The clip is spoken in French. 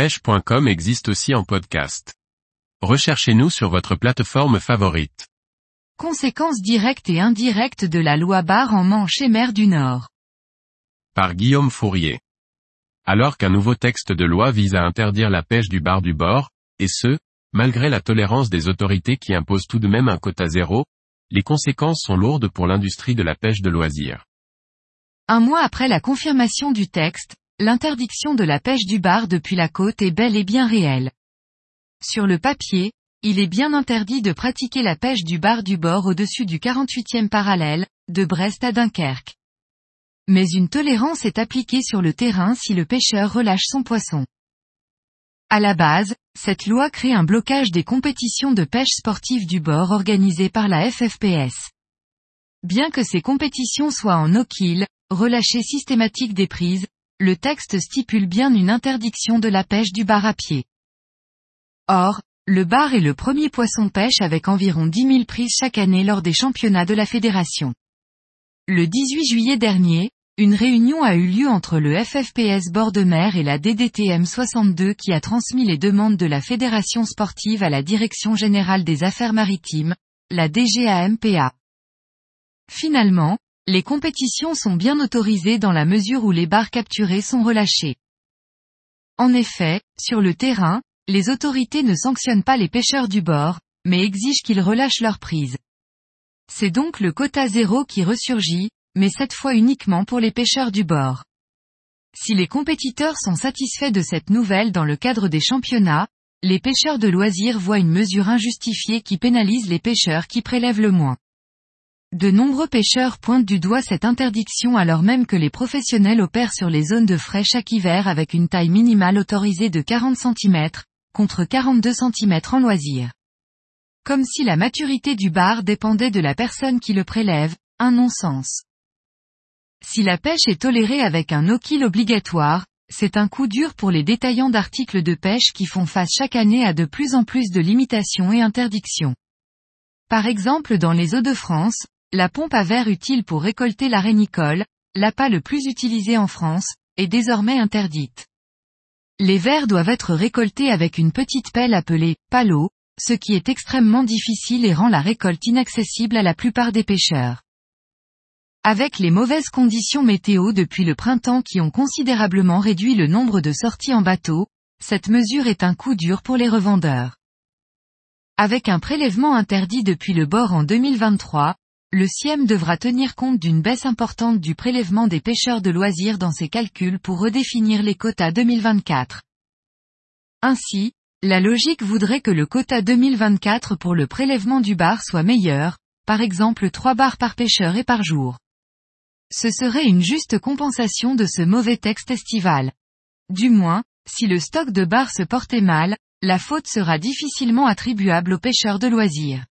pêche.com existe aussi en podcast. Recherchez-nous sur votre plateforme favorite. Conséquences directes et indirectes de la loi Barre en Manche et mer du Nord. Par Guillaume Fourier. Alors qu'un nouveau texte de loi vise à interdire la pêche du bar du bord, et ce, malgré la tolérance des autorités qui imposent tout de même un quota zéro, les conséquences sont lourdes pour l'industrie de la pêche de loisirs. Un mois après la confirmation du texte, l'interdiction de la pêche du bar depuis la côte est bel et bien réelle. Sur le papier, il est bien interdit de pratiquer la pêche du bar du bord au-dessus du 48e parallèle, de Brest à Dunkerque. Mais une tolérance est appliquée sur le terrain si le pêcheur relâche son poisson. À la base, cette loi crée un blocage des compétitions de pêche sportive du bord organisées par la FFPS. Bien que ces compétitions soient en no-kill, relâchées systématique des prises, le texte stipule bien une interdiction de la pêche du bar à pied. Or, le bar est le premier poisson pêche avec environ 10 000 prises chaque année lors des championnats de la fédération. Le 18 juillet dernier, une réunion a eu lieu entre le FFPS bord de mer et la DDTM 62 qui a transmis les demandes de la fédération sportive à la Direction générale des affaires maritimes, la DGAMPA. Finalement, les compétitions sont bien autorisées dans la mesure où les barres capturées sont relâchées. En effet, sur le terrain, les autorités ne sanctionnent pas les pêcheurs du bord, mais exigent qu'ils relâchent leurs prises. C'est donc le quota zéro qui ressurgit, mais cette fois uniquement pour les pêcheurs du bord. Si les compétiteurs sont satisfaits de cette nouvelle dans le cadre des championnats, les pêcheurs de loisirs voient une mesure injustifiée qui pénalise les pêcheurs qui prélèvent le moins. De nombreux pêcheurs pointent du doigt cette interdiction alors même que les professionnels opèrent sur les zones de frais chaque hiver avec une taille minimale autorisée de 40 cm, contre 42 cm en loisir. Comme si la maturité du bar dépendait de la personne qui le prélève, un non-sens. Si la pêche est tolérée avec un no-kill obligatoire, c'est un coup dur pour les détaillants d'articles de pêche qui font face chaque année à de plus en plus de limitations et interdictions. Par exemple dans les eaux de France, la pompe à verre utile pour récolter la rénicole, l'appât le plus utilisé en France, est désormais interdite. Les vers doivent être récoltés avec une petite pelle appelée palo, ce qui est extrêmement difficile et rend la récolte inaccessible à la plupart des pêcheurs. Avec les mauvaises conditions météo depuis le printemps qui ont considérablement réduit le nombre de sorties en bateau, cette mesure est un coup dur pour les revendeurs. Avec un prélèvement interdit depuis le bord en 2023, le CIEM devra tenir compte d'une baisse importante du prélèvement des pêcheurs de loisirs dans ses calculs pour redéfinir les quotas 2024. Ainsi, la logique voudrait que le quota 2024 pour le prélèvement du bar soit meilleur, par exemple 3 bars par pêcheur et par jour. Ce serait une juste compensation de ce mauvais texte estival. Du moins, si le stock de bars se portait mal, la faute sera difficilement attribuable aux pêcheurs de loisirs.